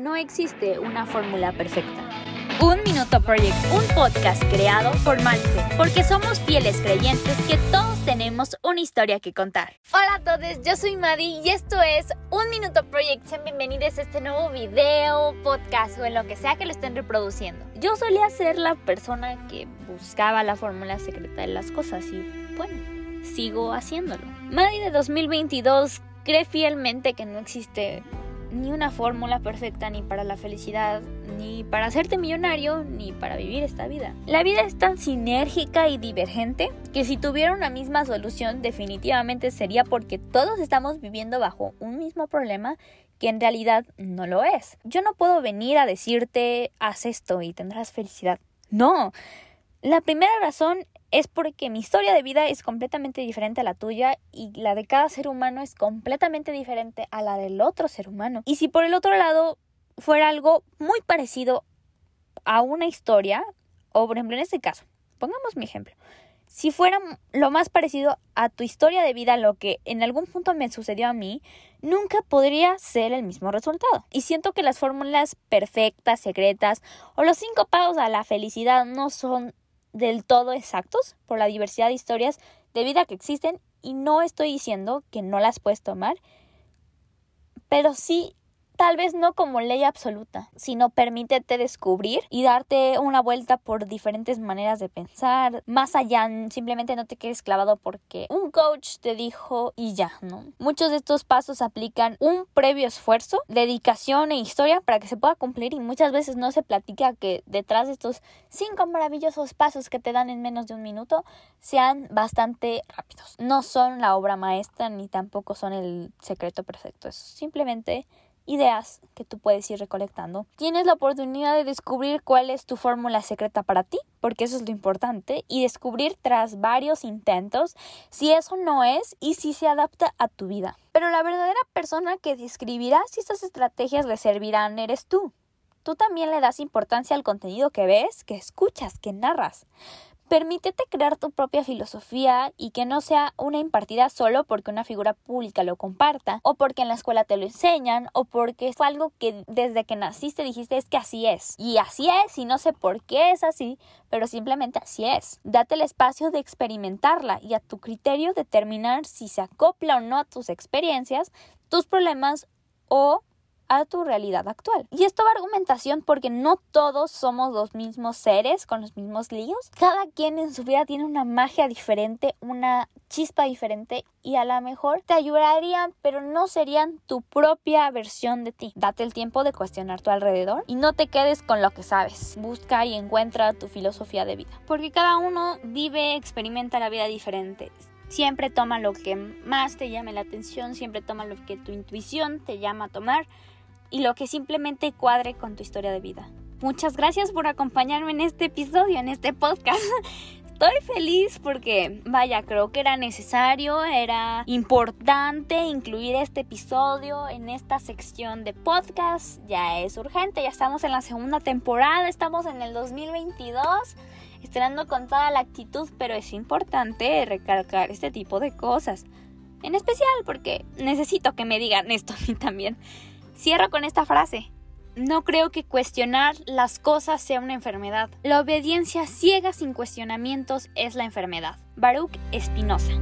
no existe una fórmula perfecta. Un Minuto Project, un podcast creado por Malfe, porque somos fieles creyentes que todos tenemos una historia que contar. Hola a todos, yo soy Madi y esto es Un Minuto Project. Sean bienvenidos a este nuevo video, podcast o en lo que sea que lo estén reproduciendo. Yo solía ser la persona que buscaba la fórmula secreta de las cosas y bueno, sigo haciéndolo. Madi de 2022 cree fielmente que no existe ni una fórmula perfecta ni para la felicidad, ni para hacerte millonario, ni para vivir esta vida. La vida es tan sinérgica y divergente que si tuviera una misma solución definitivamente sería porque todos estamos viviendo bajo un mismo problema que en realidad no lo es. Yo no puedo venir a decirte haz esto y tendrás felicidad. No. La primera razón es porque mi historia de vida es completamente diferente a la tuya y la de cada ser humano es completamente diferente a la del otro ser humano. Y si por el otro lado fuera algo muy parecido a una historia, o por ejemplo en este caso, pongamos mi ejemplo, si fuera lo más parecido a tu historia de vida, lo que en algún punto me sucedió a mí, nunca podría ser el mismo resultado. Y siento que las fórmulas perfectas, secretas o los cinco pasos a la felicidad no son del todo exactos por la diversidad de historias de vida que existen y no estoy diciendo que no las puedes tomar, pero sí tal vez no como ley absoluta, sino permítete descubrir y darte una vuelta por diferentes maneras de pensar, más allá, simplemente no te quedes clavado porque un coach te dijo y ya, ¿no? Muchos de estos pasos aplican un previo esfuerzo, dedicación e historia para que se pueda cumplir y muchas veces no se platica que detrás de estos cinco maravillosos pasos que te dan en menos de un minuto sean bastante rápidos. No son la obra maestra ni tampoco son el secreto perfecto, es simplemente ideas que tú puedes ir recolectando. Tienes la oportunidad de descubrir cuál es tu fórmula secreta para ti, porque eso es lo importante, y descubrir tras varios intentos si eso no es y si se adapta a tu vida. Pero la verdadera persona que describirá si estas estrategias le servirán eres tú. Tú también le das importancia al contenido que ves, que escuchas, que narras. Permítete crear tu propia filosofía y que no sea una impartida solo porque una figura pública lo comparta, o porque en la escuela te lo enseñan, o porque fue algo que desde que naciste dijiste es que así es. Y así es, y no sé por qué es así, pero simplemente así es. Date el espacio de experimentarla y a tu criterio determinar si se acopla o no a tus experiencias, tus problemas o a tu realidad actual. Y esto va argumentación porque no todos somos los mismos seres con los mismos líos. Cada quien en su vida tiene una magia diferente, una chispa diferente y a lo mejor te ayudarían, pero no serían tu propia versión de ti. Date el tiempo de cuestionar tu alrededor y no te quedes con lo que sabes. Busca y encuentra tu filosofía de vida. Porque cada uno vive, experimenta la vida diferente. Siempre toma lo que más te llame la atención, siempre toma lo que tu intuición te llama a tomar y lo que simplemente cuadre con tu historia de vida. Muchas gracias por acompañarme en este episodio, en este podcast. Estoy feliz porque, vaya, creo que era necesario, era importante incluir este episodio en esta sección de podcast. Ya es urgente, ya estamos en la segunda temporada, estamos en el 2022, estrenando con toda la actitud, pero es importante recalcar este tipo de cosas. En especial porque necesito que me digan esto a mí también. Cierro con esta frase. No creo que cuestionar las cosas sea una enfermedad. La obediencia ciega sin cuestionamientos es la enfermedad. Baruch Espinosa.